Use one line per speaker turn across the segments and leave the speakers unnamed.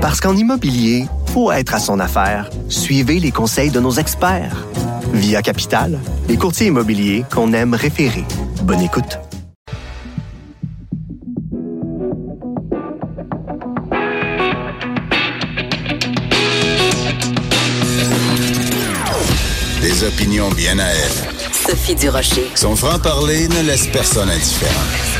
Parce qu'en immobilier, faut être à son affaire. Suivez les conseils de nos experts. Via Capital, les courtiers immobiliers qu'on aime référer. Bonne écoute.
Des opinions bien à elle.
Sophie Durocher.
Son franc-parler ne laisse personne indifférent.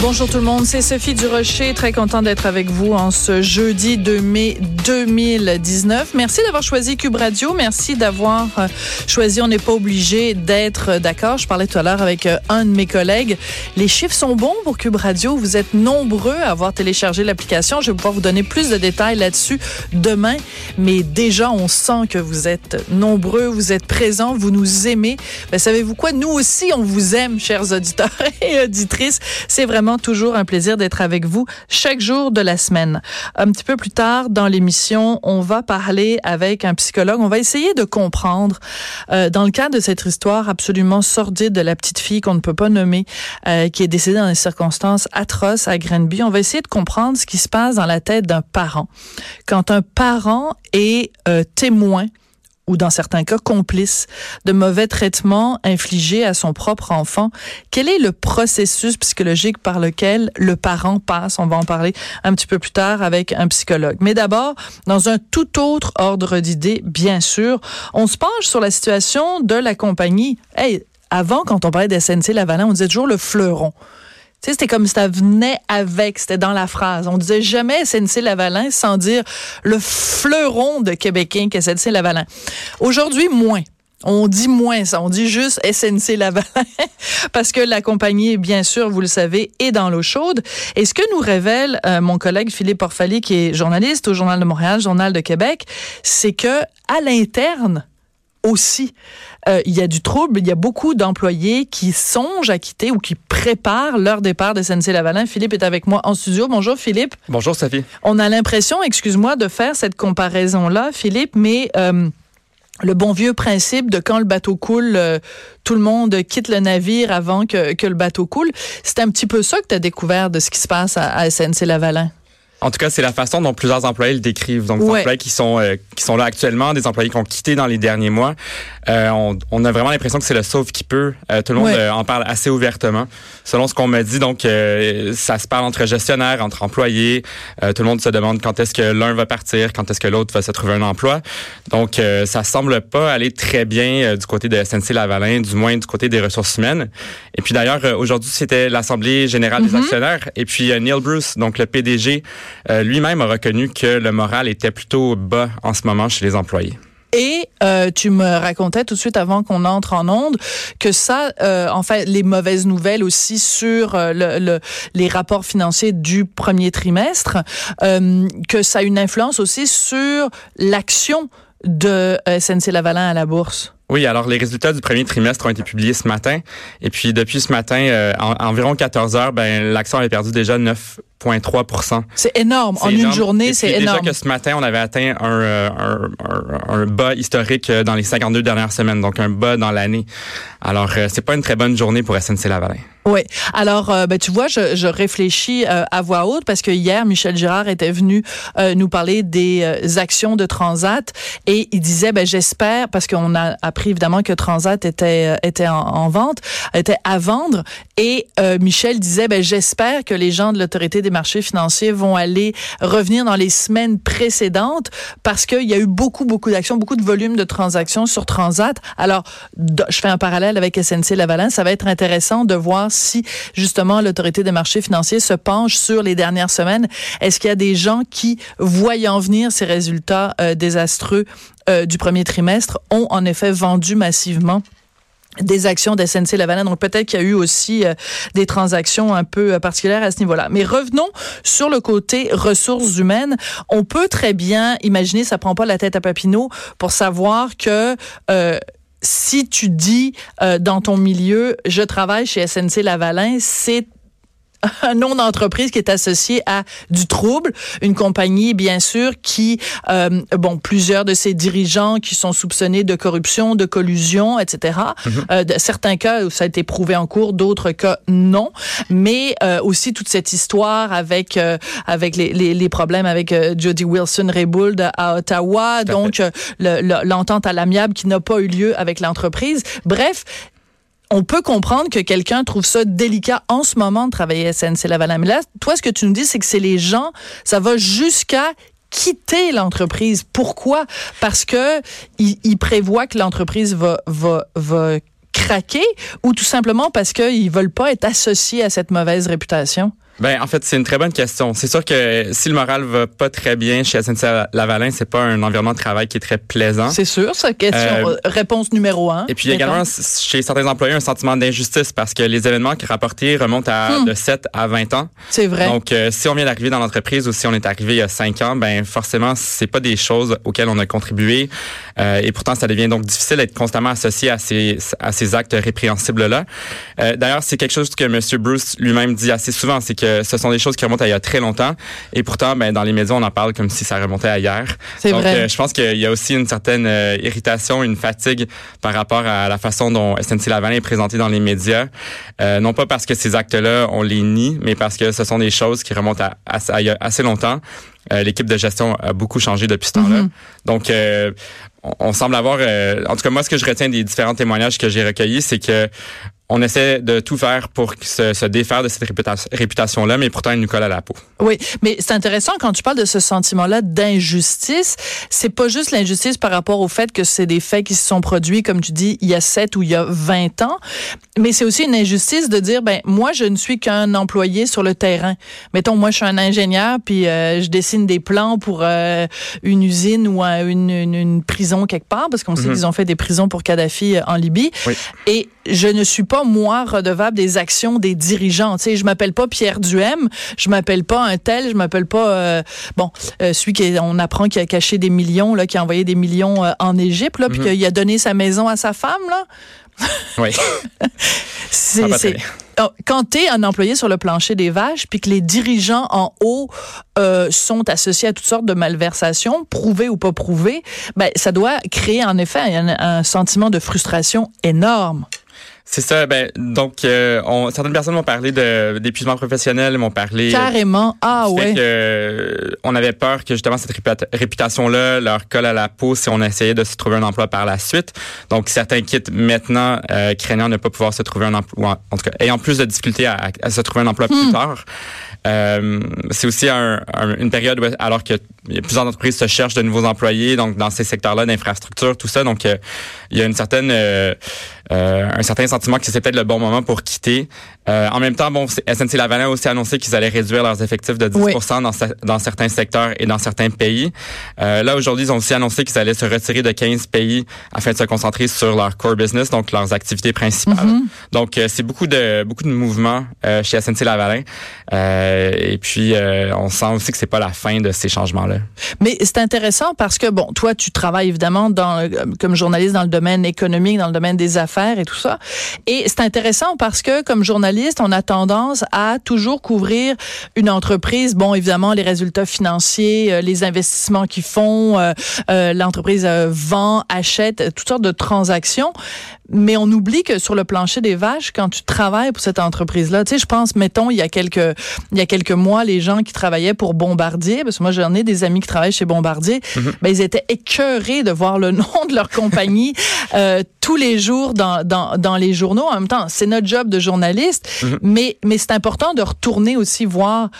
Bonjour tout le monde, c'est Sophie Durocher, très content d'être avec vous en ce jeudi 2 mai 2019. Merci d'avoir choisi Cube Radio, merci d'avoir euh, choisi, on n'est pas obligé d'être d'accord. Je parlais tout à l'heure avec euh, un de mes collègues. Les chiffres sont bons pour Cube Radio, vous êtes nombreux à avoir téléchargé l'application. Je vais pouvoir vous donner plus de détails là-dessus demain, mais déjà on sent que vous êtes nombreux, vous êtes présents, vous nous aimez. Ben, savez-vous quoi? Nous aussi, on vous aime, chers auditeurs et auditrices. C'est vraiment toujours un plaisir d'être avec vous chaque jour de la semaine. Un petit peu plus tard dans l'émission, on va parler avec un psychologue. On va essayer de comprendre, euh, dans le cadre de cette histoire absolument sordide de la petite fille qu'on ne peut pas nommer, euh, qui est décédée dans des circonstances atroces à Grenby, on va essayer de comprendre ce qui se passe dans la tête d'un parent. Quand un parent est euh, témoin ou dans certains cas complice de mauvais traitements infligés à son propre enfant. Quel est le processus psychologique par lequel le parent passe? On va en parler un petit peu plus tard avec un psychologue. Mais d'abord, dans un tout autre ordre d'idées, bien sûr, on se penche sur la situation de la compagnie. Hey, avant, quand on parlait d'SNC Lavalin, on disait toujours le fleuron. Sais, c'était comme ça venait avec, c'était dans la phrase. On disait jamais SNC Lavalin sans dire le fleuron de Québécois qu'est SNC Lavalin. Aujourd'hui, moins. On dit moins ça, on dit juste SNC Lavalin parce que la compagnie, bien sûr, vous le savez, est dans l'eau chaude. Et ce que nous révèle euh, mon collègue Philippe Orfali, qui est journaliste au Journal de Montréal, Journal de Québec, c'est que à l'interne, aussi. Euh, il y a du trouble. Il y a beaucoup d'employés qui songent à quitter ou qui préparent leur départ de SNC-Lavalin. Philippe est avec moi en studio. Bonjour, Philippe.
Bonjour, Sophie.
On a l'impression, excuse-moi, de faire cette comparaison-là, Philippe, mais... Euh, le bon vieux principe de quand le bateau coule, euh, tout le monde quitte le navire avant que, que le bateau coule. C'est un petit peu ça que tu as découvert de ce qui se passe à, à SNC-Lavalin.
En tout cas, c'est la façon dont plusieurs employés le décrivent. Donc, des employés qui sont euh, qui sont là actuellement, des employés qui ont quitté dans les derniers mois. Euh, on, on, a vraiment l'impression que c'est le sauve qui peut. Euh, tout le monde en parle assez ouvertement. Selon ce qu'on me dit, donc ça se parle entre gestionnaires, entre employés. tout le monde se demande quand est-ce que l'un va partir, quand est-ce que l'autre va se trouver un emploi. Donc, ça semble pas aller très bien du côté de SNC Lavalin, du moins du côté des ressources humaines. Et puis d'ailleurs, aujourd'hui, c'était l'assemblée générale des mm-hmm. actionnaires. Et puis Neil Bruce, donc le PDG. Euh, lui-même a reconnu que le moral était plutôt bas en ce moment chez les employés.
Et euh, tu me racontais tout de suite avant qu'on entre en onde que ça, euh, en fait, les mauvaises nouvelles aussi sur le, les rapports financiers du premier trimestre, que ça a une influence aussi sur l'action de SNC Lavalin à la bourse.
Oui, alors les résultats du premier trimestre ont été publiés ce matin. Et puis depuis ce matin, en, environ 14 heures, ben, l'action avait perdu déjà 9%
c'est énorme. En une journée, c'est énorme.
Déjà que ce matin, on avait atteint un, euh, un, un, un, bas historique euh, dans les 52 dernières semaines, donc un bas dans l'année. Alors, euh, c'est pas une très bonne journée pour SNC Lavalin.
Oui. Alors, ben, tu vois, je, je réfléchis à voix haute parce que hier, Michel Girard était venu nous parler des actions de Transat et il disait, ben, j'espère, parce qu'on a appris évidemment que Transat était était en, en vente, était à vendre, et Michel disait, ben, j'espère que les gens de l'autorité des marchés financiers vont aller revenir dans les semaines précédentes parce qu'il y a eu beaucoup, beaucoup d'actions, beaucoup de volumes de transactions sur Transat. Alors, je fais un parallèle avec SNC Lavalin. Ça va être intéressant de voir si, justement, l'autorité des marchés financiers se penche sur les dernières semaines. Est-ce qu'il y a des gens qui, voyant venir ces résultats euh, désastreux euh, du premier trimestre, ont en effet vendu massivement des actions de SNC Lavalin? Donc peut-être qu'il y a eu aussi euh, des transactions un peu particulières à ce niveau-là. Mais revenons sur le côté ressources humaines. On peut très bien imaginer, ça prend pas la tête à Papineau, pour savoir que si tu dis dans ton milieu, je travaille chez SNC Lavalin, c'est un nom d'entreprise qui est associé à du trouble, une compagnie bien sûr qui, euh, bon, plusieurs de ses dirigeants qui sont soupçonnés de corruption, de collusion, etc. Mm-hmm. euh, de certains cas où ça a été prouvé en cours, d'autres cas non, mais euh, aussi toute cette histoire avec euh, avec les, les, les, problèmes avec euh, Jody Wilson Raybould à Ottawa, donc l'entente à l'amiable qui n'a pas eu lieu avec l'entreprise. Bref, on peut comprendre que quelqu'un trouve ça délicat en ce moment de travailler à SNC-Lavalin. Mais là, toi, ce que tu nous dis, c'est que c'est les gens, ça va jusqu'à quitter l'entreprise. Pourquoi? Parce que il, prévoit que l'entreprise va, va, va craquer ou tout simplement parce qu'ils veulent pas être associés à cette mauvaise réputation?
Ben en fait, c'est une très bonne question. C'est sûr que si le moral va pas très bien chez SNC-Lavalin, c'est pas un environnement de travail qui est très plaisant.
C'est sûr, c'est question euh, réponse numéro un.
Et puis également chez certains employés un sentiment d'injustice parce que les événements qui rapportés remontent à hmm. de 7 à 20 ans.
C'est vrai.
Donc euh, si on vient d'arriver dans l'entreprise ou si on est arrivé il y a 5 ans, ben forcément c'est pas des choses auxquelles on a contribué euh, et pourtant ça devient donc difficile d'être constamment associé à ces à ces actes répréhensibles là. Euh, D'ailleurs, c'est quelque chose que monsieur Bruce lui-même dit assez souvent, c'est que ce sont des choses qui remontent à il y a très longtemps. Et pourtant, ben, dans les médias, on en parle comme si ça remontait à hier.
C'est vrai.
Euh, je pense qu'il y a aussi une certaine irritation, une fatigue par rapport à la façon dont SNC Lavalin est présenté dans les médias. Euh, non pas parce que ces actes-là, on les nie, mais parce que ce sont des choses qui remontent à, à, a assez longtemps. L'équipe de gestion a beaucoup changé depuis ce temps-là. Mm-hmm. Donc, on, on, semble avoir, en tout cas moi, ce que je retiens des différents témoignages que j'ai recueillis, c'est que on essaie de tout faire pour se, se défaire de cette réputation-là, mais pourtant, elle nous colle à la peau.
Oui, mais c'est intéressant quand tu parles de ce sentiment-là d'injustice. C'est pas juste l'injustice par rapport au fait que c'est des faits qui se sont produits, comme tu dis, il y a 7 ou il y a 20 ans, mais c'est aussi une injustice de dire, ben moi, je ne suis qu'un employé sur le terrain. Mettons, moi, je suis un ingénieur, puis euh, je dessine des plans pour euh, une usine ou une, une, une, prison quelque part, parce qu'on sait mhm. qu'ils ont fait des prisons pour Kadhafi euh, en Libye. Oui. Et je ne suis pas moi redevable des actions des dirigeants. Tu sais, je m'appelle pas Pierre Duhem, je m'appelle pas un tel, je m'appelle pas euh, bon euh, celui qui on apprend qu'il a caché des millions là, qui a envoyé des millions euh, en Égypte là, puis mhm. qu'il a donné sa maison à sa femme là.
Oui.
c'est oh, quand tu es un employé sur le plancher des vaches, puis que les dirigeants en haut euh, sont associés à toutes sortes de malversations, prouvées ou pas prouvées, ben, ça doit créer en effet un sentiment de frustration énorme.
C'est ça. Ben donc, euh, on, certaines personnes m'ont parlé de d'épuisement professionnel, m'ont parlé
carrément. Ah ouais.
Que, euh, on avait peur que justement cette réputation-là leur colle à la peau si on essayait de se trouver un emploi par la suite. Donc certains quittent maintenant euh, craignant ne pas pouvoir se trouver un emploi, en tout cas ayant plus de difficultés à, à se trouver un emploi plus hmm. tard. Euh, c'est aussi un, une période où, alors que plusieurs entreprises se cherchent de nouveaux employés, donc dans ces secteurs-là d'infrastructure, tout ça. Donc, euh, il y a une certaine, euh, un certain sentiment que c'est peut-être le bon moment pour quitter. En même temps, bon, SNC Lavalin a aussi annoncé qu'ils allaient réduire leurs effectifs de 10 dans, dans certains secteurs et dans certains pays. là, aujourd'hui, ils ont aussi annoncé qu'ils allaient se retirer de 15 pays afin de se concentrer sur leur core business, donc leurs activités principales. Mm-hmm. Donc, c'est beaucoup de beaucoup de mouvements chez SNC Lavalin. Euh, et puis, euh, on sent aussi que c'est pas la fin de ces changements-là.
Mais c'est intéressant parce que, bon, toi, tu travailles évidemment dans, euh, comme journaliste dans le domaine économique, dans le domaine des affaires et tout ça. Et c'est intéressant parce que, comme journaliste, on a tendance à toujours couvrir une entreprise. Bon, évidemment, les résultats financiers, les investissements qu'ils font, l'entreprise vend, achète, toutes sortes de transactions mais on oublie que sur le plancher des vaches, quand tu travailles pour cette entreprise-là, tu sais, je pense, mettons, il y a quelques, il y a quelques mois, les gens qui travaillaient pour Bombardier, parce que moi j'en ai des amis qui travaillent chez Bombardier, mhm. ben ils étaient écœurés de voir le nom de leur compagnie euh, tous les jours dans, dans, dans les journaux. En même temps, c'est notre job de journaliste, mhm. mais mais c'est important de retourner aussi voir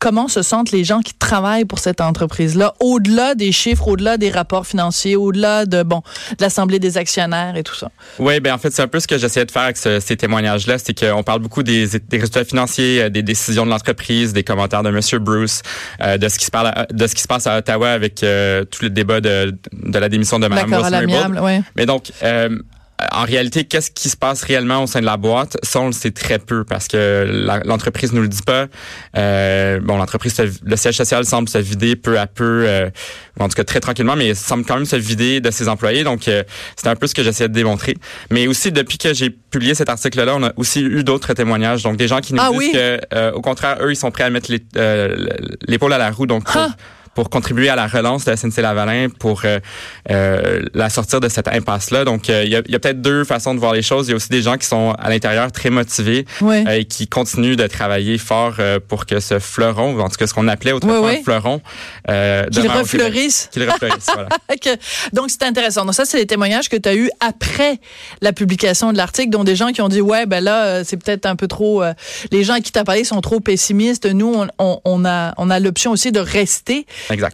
comment se sentent les gens qui travaillent pour cette entreprise-là, au-delà des chiffres, au-delà des rapports financiers, au-delà de bon de l'assemblée des actionnaires et tout ça?
Oui, ben en fait c'est un peu ce que j'essayais de faire avec ces témoignages-là, c'est qu'on parle beaucoup des, des, résultats financiers, euh, des décisions de l'entreprise, des commentaires de Monsieur Bruce, euh, de ce qui se parle, de ce qui se passe à Ottawa avec euh, tout le débat de, de la démission de Mme Wilson.
Ouais.
Mais donc en réalité, qu'est-ce qui se passe réellement au sein de la boîte? Ça, on le sait très peu parce que l'entreprise nous le dit pas. Euh, bon, l'entreprise, le siège social semble se vider peu à peu, euh, en tout cas très tranquillement, mais semble quand même se vider de ses employés. Donc, euh, c'est un peu ce que j'essayais de démontrer. Mais aussi, depuis que j'ai publié cet article-là, on a aussi eu d'autres témoignages. Donc, des gens qui nous ah disent que, euh, au contraire, eux, ils sont prêts à mettre l'épaule à la roue. Donc, ah! Pour contribuer à la relance de SNC-Lavalin, pour euh, euh, la sortir de cette impasse-là. Donc, euh, il y a, peut-être deux façons de voir les choses. Il y a aussi des gens qui sont à l'intérieur très motivés et qui continuent de travailler fort pour que ce fleuron, en tout cas ce qu'on appelait autrefois un fleuron,
qu'il refleurisse.
Qu'il refleurisse, voilà.
Donc, c'est intéressant. Donc, ça, c'est les témoignages que tu as eus après la publication de l'article, dont des gens qui ont dit, ouais, ben là, c'est peut-être un peu trop... les gens à qui tu as parlé sont trop pessimistes. Nous, on, on a, on a l'option aussi de rester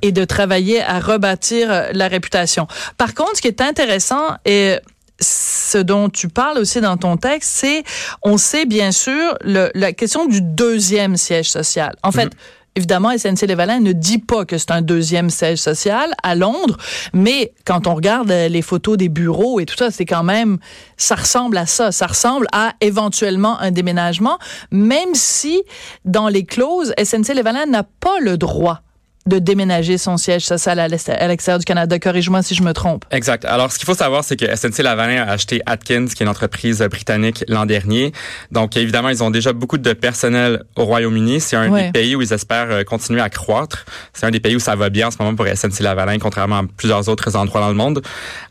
et de travailler à rebâtir euh, la réputation. Par contre, ce qui est intéressant et ce dont tu parles aussi dans ton texte, c'est, on sait bien sûr, le, la question du deuxième siège social. En fait, mm-hmm. Évidemment, SNC-Lavalin ne dit pas que c'est un deuxième siège social à Londres, mais quand on regarde euh, les photos des bureaux et tout ça, c'est quand même, ça ressemble à ça. Ça ressemble à éventuellement un déménagement, même si dans les clauses, SNC-Lavalin n'a pas le droit de déménager son siège social à l'extérieur du Canada. Corrige-moi si je me trompe.
Exact. Alors, ce qu'il faut savoir, c'est que SNC Lavalin a acheté Atkins, qui est une entreprise britannique, l'an dernier. Donc, évidemment, ils ont déjà beaucoup de personnel au Royaume-Uni. C'est un des pays où ils espèrent euh, continuer à croître. C'est un des pays où ça va bien en ce moment pour SNC Lavalin, contrairement à plusieurs autres endroits dans le monde.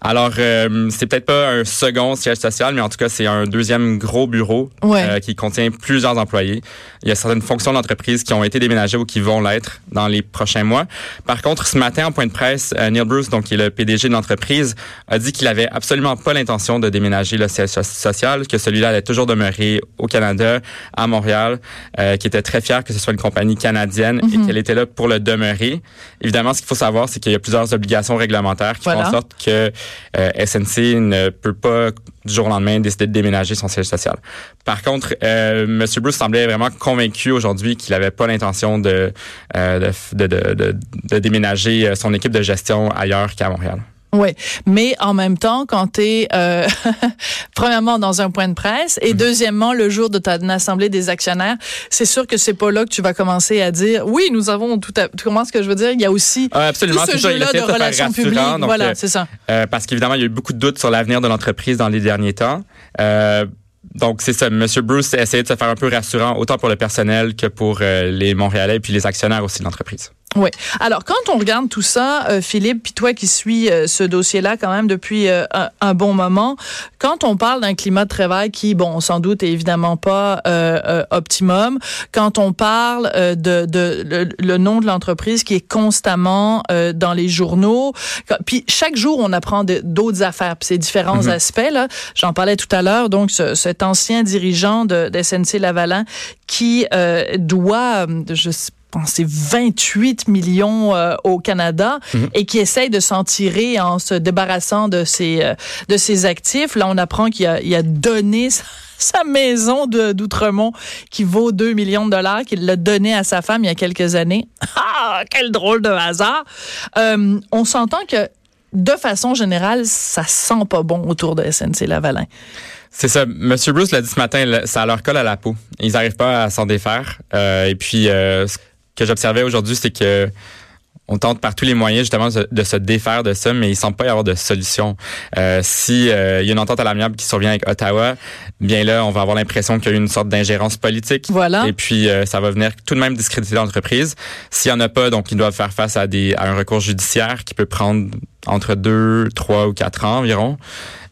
Alors, euh, c'est peut-être pas un second siège social, mais en tout cas, c'est un deuxième gros bureau euh, qui contient plusieurs employés. Il y a certaines fonctions d'entreprise qui ont été déménagées ou qui vont l'être dans les prochains mois. Par contre, ce matin, en point de presse, euh, Neil Bruce, donc qui est le PDG de l'entreprise, a dit qu'il avait absolument pas l'intention de déménager le siège social, que celui-là allait toujours demeurer au Canada, à Montréal, euh, qui était très fier que ce soit une compagnie canadienne et mhm. qu'elle était là pour le demeurer. Évidemment, ce qu'il faut savoir, c'est qu'il y a plusieurs obligations réglementaires qui font en sorte que euh, SNC ne peut pas du jour au lendemain décider de déménager son siège social. Par contre, euh, M. Bruce semblait vraiment convaincu aujourd'hui qu'il n'avait pas l'intention de, de, de, de, déménager euh, son équipe de gestion ailleurs qu'à Montréal.
Oui, mais en même temps, quand tu es euh, premièrement dans un point de presse et mhm. deuxièmement le jour de ta assemblée des actionnaires, c'est sûr que c'est pas là que tu vas commencer à dire oui, nous avons tout à tu comprends ce que je veux dire, il y a aussi
ah, absolument, tout ce jeu-là de, relations publiques,
voilà, euh, c'est ça.
parce qu'évidemment, il y a eu beaucoup de doutes sur l'avenir de l'entreprise dans les derniers temps. Donc, c'est ça. Monsieur Bruce a essayé de se faire un peu rassurant, autant pour le personnel que pour les Montréalais et puis les actionnaires aussi de l'entreprise.
Oui. Alors, quand on regarde tout ça, euh, Philippe, puis toi qui suis euh, ce dossier-là quand même depuis euh, un, bon moment, quand on parle d'un climat de travail qui, bon, sans doute est évidemment pas optimum, quand on parle de, de le, nom de l'entreprise qui est constamment dans les journaux, puis chaque jour on apprend d'autres affaires, puis ces différents mm-hmm. aspects là. J'en parlais tout à l'heure, donc ce, cet ancien dirigeant de, de SNC Lavalin qui doit, je sais c'est 28 millions euh, au Canada mhm. et qui essaye de s'en tirer en se débarrassant de ses, euh, de ses actifs. Là, on apprend qu'il a, il a donné sa maison d'Outremont qui vaut 2 millions de dollars, qu'il l'a donné à sa femme il y a quelques années. Ah, quel drôle de hasard. Euh, on s'entend que de façon générale, ça sent pas bon autour de SNC Lavalin.
C'est ça. Monsieur Bruce l'a dit ce matin, ça leur colle à la peau. Ils n'arrivent pas à s'en défaire. et puis, que j'observais aujourd'hui, c'est que on tente par tous les moyens justement de, se défaire de ça, mais il semble pas y avoir de solution. Euh, si euh, il y a une entente à l'amiable qui survient avec Ottawa, bien là, on va avoir l'impression qu'il y a eu une sorte d'ingérence politique.
Voilà.
Et puis euh, ça va venir tout de même discréditer l'entreprise. S'il y en a pas, donc ils doivent faire face à des à un recours judiciaire qui peut prendre entre deux, trois ou quatre ans environ.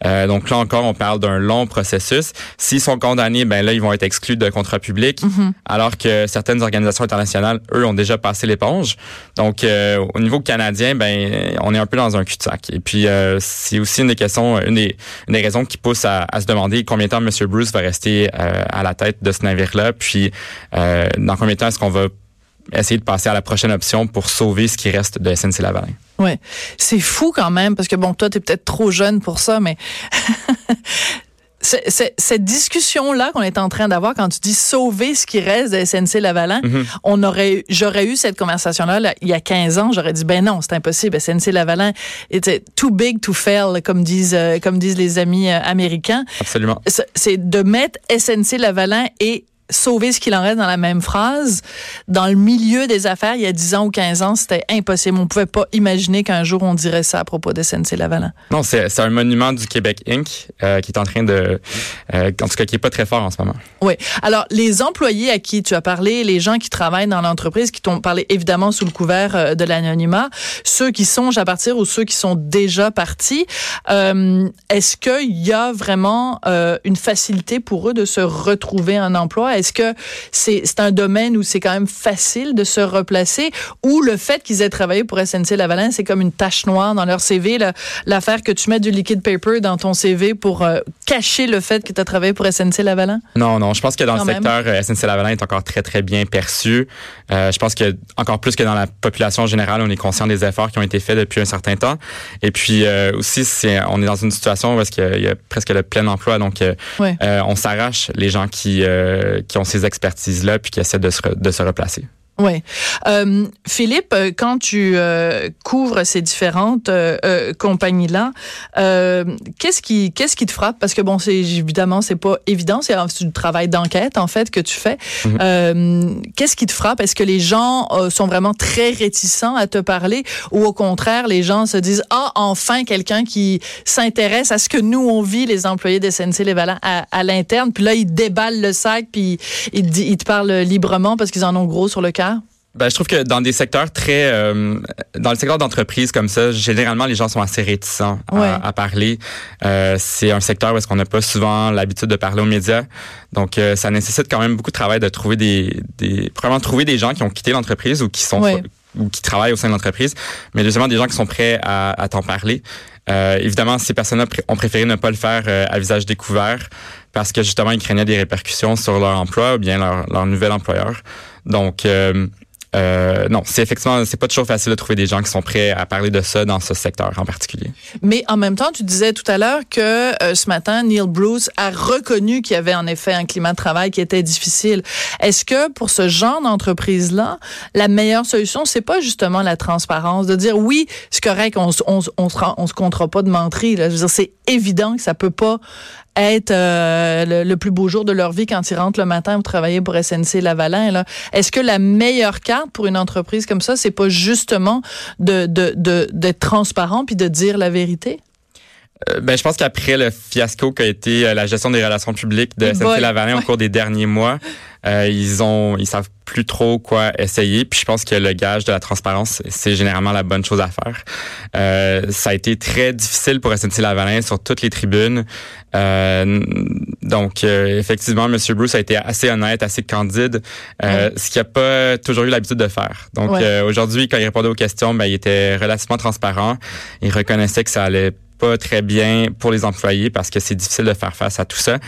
Euh, donc là encore, on parle d'un long processus. S'ils sont condamnés, ben là, ils vont être exclus de contrat public, mm-hmm. alors que certaines organisations internationales, eux, ont déjà passé l'éponge. Donc, euh, au niveau canadien, ben, on est un peu dans un cul-de-sac. Et puis, euh, c'est aussi une des questions, une des, une des raisons qui pousse à, à, se demander combien de temps M. Bruce va rester à la tête de ce navire-là, puis dans combien de temps est-ce qu'on va essayer de passer à la prochaine option pour sauver ce qui reste de SNC Lavalin.
Ouais, c'est fou quand même parce que bon, toi t'es peut-être trop jeune pour ça, mais cette discussion-là qu'on est en train d'avoir quand tu dis sauver ce qui reste de SNC Lavalin, mm-hmm. on aurait, j'aurais eu cette conversation-là il y a 15 ans, j'aurais dit ben non, c'est impossible. SNC Lavalin était too big to fail, comme disent, euh, comme disent les amis euh, américains.
Absolument.
C'est de mettre SNC Lavalin et sauver ce qu'il en reste dans la même phrase. Dans le milieu des affaires, il y a 10 ans ou 15 ans, c'était impossible. On pouvait pas imaginer qu'un jour on dirait ça à propos de SNC Lavalin.
Non, c'est un monument du Québec Inc. Euh, qui est en train de, euh, en tout cas, qui est pas très fort en ce moment.
Oui. Alors, les employés à qui tu as parlé, les gens qui travaillent dans l'entreprise, qui t'ont parlé évidemment sous le couvert euh, de l'anonymat, ceux qui songent à partir ou ceux qui sont déjà partis, est-ce qu'il y a vraiment une facilité pour eux de se retrouver un emploi? Est-ce que c'est un domaine où c'est quand même facile de se replacer? Ou le fait qu'ils aient travaillé pour SNC Lavalin, c'est comme une tache noire dans leur CV, l'affaire que tu mets du liquid paper dans ton CV pour euh, cacher le fait que tu as travaillé pour SNC Lavalin?
Non, non. Je pense que dans le secteur, euh, SNC Lavalin est encore très, très bien perçu. Euh, je pense que encore plus que dans la population générale, on est conscient des efforts qui ont été faits depuis un certain temps. Et puis aussi, c'est on est dans une situation où est-ce qu'il y a presque le plein emploi, donc on s'arrache les gens qui qui ont ces expertises-là puis qui essaient de se, de se replacer.
Oui. Euh, Philippe, euh, quand tu euh, couvres ces différentes euh, euh compagnies-là, qu'est-ce qui qu'est-ce qui te frappe? Parce que bon, c'est évidemment c'est pas évident, c'est du travail d'enquête en fait que tu fais. Mhm. qu'est-ce qui te frappe? Est-ce que les gens sont vraiment très réticents à te parler, ou au contraire les gens se disent ah enfin quelqu'un qui s'intéresse à ce que nous on vit les employés de SNC Lévalant à, à l'interne, puis là ils déballent le sac puis ils, ils te parlent librement parce qu'ils en ont gros sur le cœur
ben, je trouve que dans des secteurs très, euh, dans le secteur d'entreprise comme ça, généralement les gens sont assez réticents à, parler. Euh, c'est un secteur où est-ce qu'on n'a pas souvent l'habitude de parler aux médias, donc euh, ça nécessite quand même beaucoup de travail de trouver des, des, probablement trouver des gens qui ont quitté l'entreprise ou qui sont ou qui travaillent au sein de l'entreprise, mais deuxièmement des gens qui sont prêts à, à t'en parler. Euh, évidemment, ces personnes-là ont préféré ne pas le faire à visage découvert parce que justement ils craignaient des répercussions sur leur emploi ou bien leur, leur nouvel employeur. Donc euh, non, c'est effectivement, c'est pas toujours facile de trouver des gens qui sont prêts à parler de ça dans ce secteur en particulier.
Mais en même temps, tu disais tout à l'heure que euh, ce matin, Neil Bruce a reconnu qu'il y avait en effet un climat de travail qui était difficile. Est-ce que pour ce genre d'entreprise-là, la meilleure solution, c'est pas justement la transparence, de dire oui, c'est correct, on, on, on, se, on se comptera pas de mentir. Là. Je veux dire, c'est évident que ça peut pas être euh, le, plus beau jour de leur vie quand ils rentrent le matin pour travailler pour SNC Lavalin. Est-ce que la meilleure carte pour une entreprise comme ça, c'est pas justement de d'être de, transparent puis de dire la vérité?
Euh, ben, je pense qu'après le fiasco qu'a été euh, la gestion des relations publiques de SNC Lavalin au cours des derniers mois, euh, ils ont, ils savent plus trop quoi essayer. Puis je pense que le gage de la transparence, c'est généralement la bonne chose à faire. Euh, ça a été très difficile pour SNC Lavalin sur toutes les tribunes. Euh, donc euh, effectivement, M. Bruce a été assez honnête, assez candide, euh, ce qu'il n'a pas toujours eu l'habitude de faire. Donc aujourd'hui, quand il répondait aux questions, ben, il était relativement transparent. Il reconnaissait que ça allait pas très bien pour les employés parce que c'est difficile de faire face à tout ça.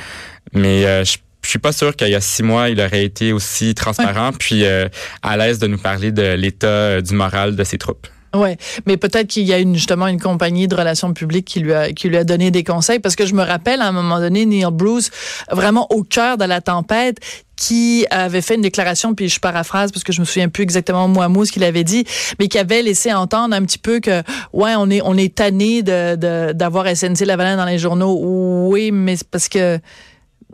Mais je je suis pas sûr qu'il y a six mois, il aurait été aussi transparent puis euh, à l'aise de nous parler de l'état euh, du moral de ses troupes.
Ouais, mais peut-être qu'il y a une, justement une compagnie de relations publiques qui lui a qui lui a donné des conseils parce que je me rappelle à un moment donné Neil Bruce vraiment au cœur de la tempête qui avait fait une déclaration puis je paraphrase parce que je me souviens plus exactement moi mot ce qu'il avait dit mais qui avait laissé entendre un petit peu que ouais on est on est tanné de d'avoir SNC Lavalin dans les journaux. Oui mais parce que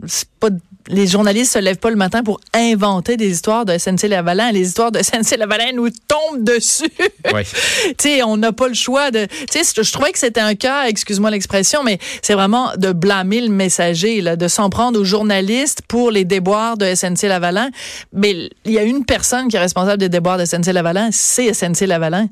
c'est pas les journalistes se lèvent pas le matin pour inventer des histoires de SNC Lavalin. Les histoires de SNC Lavalin nous tombent dessus. Oui. tu sais, on n'a pas le choix de. Tu sais, je trouvais que c'était un cas, excuse-moi l'expression, mais c'est vraiment de blâmer le messager, là, de s'en prendre aux journalistes pour les déboires de SNC Lavalin. Mais il y a une personne qui est responsable des déboires de SNC Lavalin, c'est SNC Lavalin.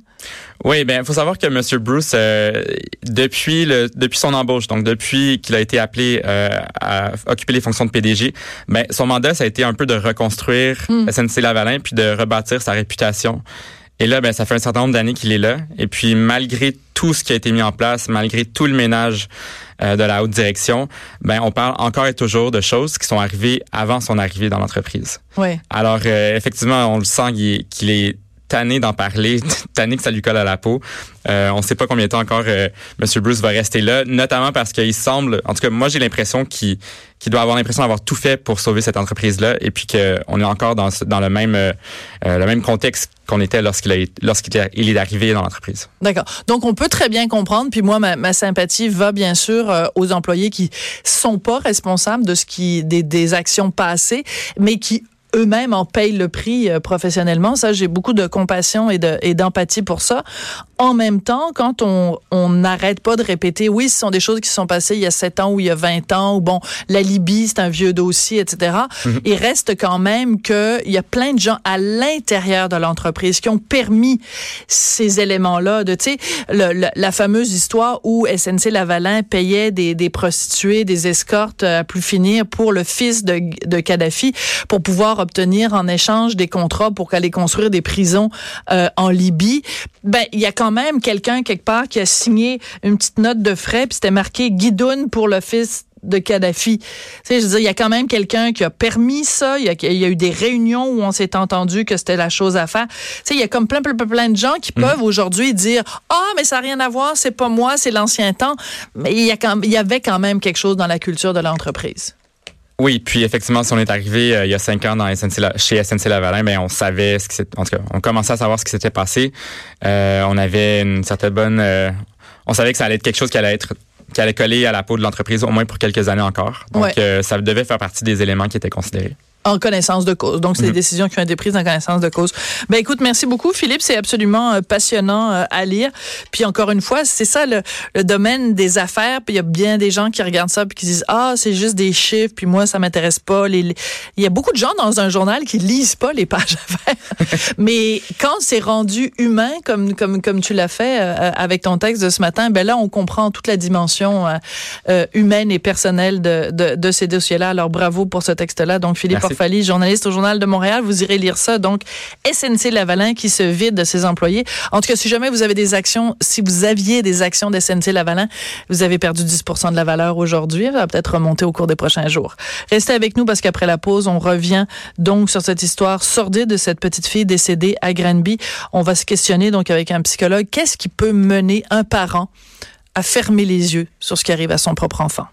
Oui, ben, il faut savoir que M. Bruce, euh, depuis le, depuis son embauche, donc depuis qu'il a été appelé euh, à occuper les fonctions de PDG, ben, son mandat, ça a été un peu de reconstruire mm. SNC Lavalin puis de rebâtir sa réputation. Et là, ben, ça fait un certain nombre d'années qu'il est là. Et puis, malgré tout ce qui a été mis en place, malgré tout le ménage euh, de la haute direction, ben, on parle encore et toujours de choses qui sont arrivées avant son arrivée dans l'entreprise.
Oui.
Alors, euh, effectivement, on le sent qu'il est tanné d'en parler, tanné que ça lui colle à la peau. Euh, on ne sait pas combien de temps encore euh, M. Bruce va rester là, notamment parce qu'il semble, en tout cas, moi j'ai l'impression qu'il doit avoir l'impression d'avoir tout fait pour sauver cette entreprise-là, et puis qu'on est encore dans, même euh, le même contexte qu'on était lorsqu'il lorsqu'il est arrivé dans l'entreprise.
D'accord. Donc on peut très bien comprendre. Puis moi, ma, ma sympathie va bien sûr aux employés qui sont pas responsables de ce qui des, des actions passées, mais qui eux-mêmes en payent le prix euh, professionnellement. Ça, j'ai beaucoup de compassion et d'empathie pour ça. En même temps, quand on n'arrête pas de répéter, oui, ce sont des choses qui sont passées il y a 7 ans ou il y a 20 ans, ou bon, la Libye, c'est un vieux dossier, etc. Mhm. Il reste quand même qu'il y a plein de gens à l'intérieur de l'entreprise qui ont permis ces éléments-là. De, tu sais, la fameuse histoire où SNC Lavalin payait des, des prostituées, des escortes à plus finir pour le fils de, de Kadhafi pour pouvoir obtenir en échange des contrats pour aller construire des prisons euh, en Libye, ben il y a quand même quelqu'un quelque part qui a signé une petite note de frais puis c'était marqué Guidoune pour le fils de Kadhafi. Tu sais, je veux dire, il y a quand même quelqu'un qui a permis ça. Il y a, il y a eu des réunions où on s'est entendu que c'était la chose à faire. Tu sais, il y a comme plein, plein, plein de gens qui mhm. peuvent aujourd'hui dire, ah, oh, mais ça n'a rien à voir, c'est pas moi, c'est l'ancien temps. Mais il y, a quand, il y avait quand même quelque chose dans la culture de l'entreprise.
Oui, puis effectivement, si on est arrivé euh, il y a cinq ans dans SNC, chez SNC Lavalin, ben on savait ce qui en tout cas, on commençait à savoir ce qui s'était passé. Euh, on avait une certaine bonne, euh, on savait que ça allait être quelque chose qui allait être qui allait coller à la peau de l'entreprise au moins pour quelques années encore. Donc, ça devait faire partie des éléments qui étaient considérés.
En connaissance de cause. Donc, c'est des mhm. décisions qui ont été prises en connaissance de cause. Ben, écoute, merci beaucoup, Philippe. C'est absolument euh, passionnant euh, à lire. Puis, encore une fois, c'est ça le, le, domaine des affaires. Puis, il y a bien des gens qui regardent ça puis qui disent, ah, c'est juste des chiffres. Puis, moi, ça m'intéresse pas. Les, Il y a beaucoup de gens dans un journal qui lisent pas les pages affaires. Mais quand c'est rendu humain, comme, comme, comme tu l'as fait euh, avec ton texte de ce matin, ben là, on comprend toute la dimension humaine et personnelle de, de, de ces dossiers-là. Alors, bravo pour ce texte-là. Donc, Philippe Orphalie, journaliste au Journal de Montréal. Vous irez lire ça. Donc, SNC Lavalin qui se vide de ses employés. En tout cas, si jamais vous avez des actions, si vous aviez des actions de SNC Lavalin, vous avez perdu 10 de la valeur aujourd'hui. Elle va peut-être remonter au cours des prochains jours. Restez avec nous parce qu'après la pause, on revient donc sur cette histoire sordide de cette petite fille décédée à Granby. On va se questionner donc avec un psychologue. Qu'est-ce qui peut mener un parent à fermer les yeux sur ce qui arrive à son propre enfant?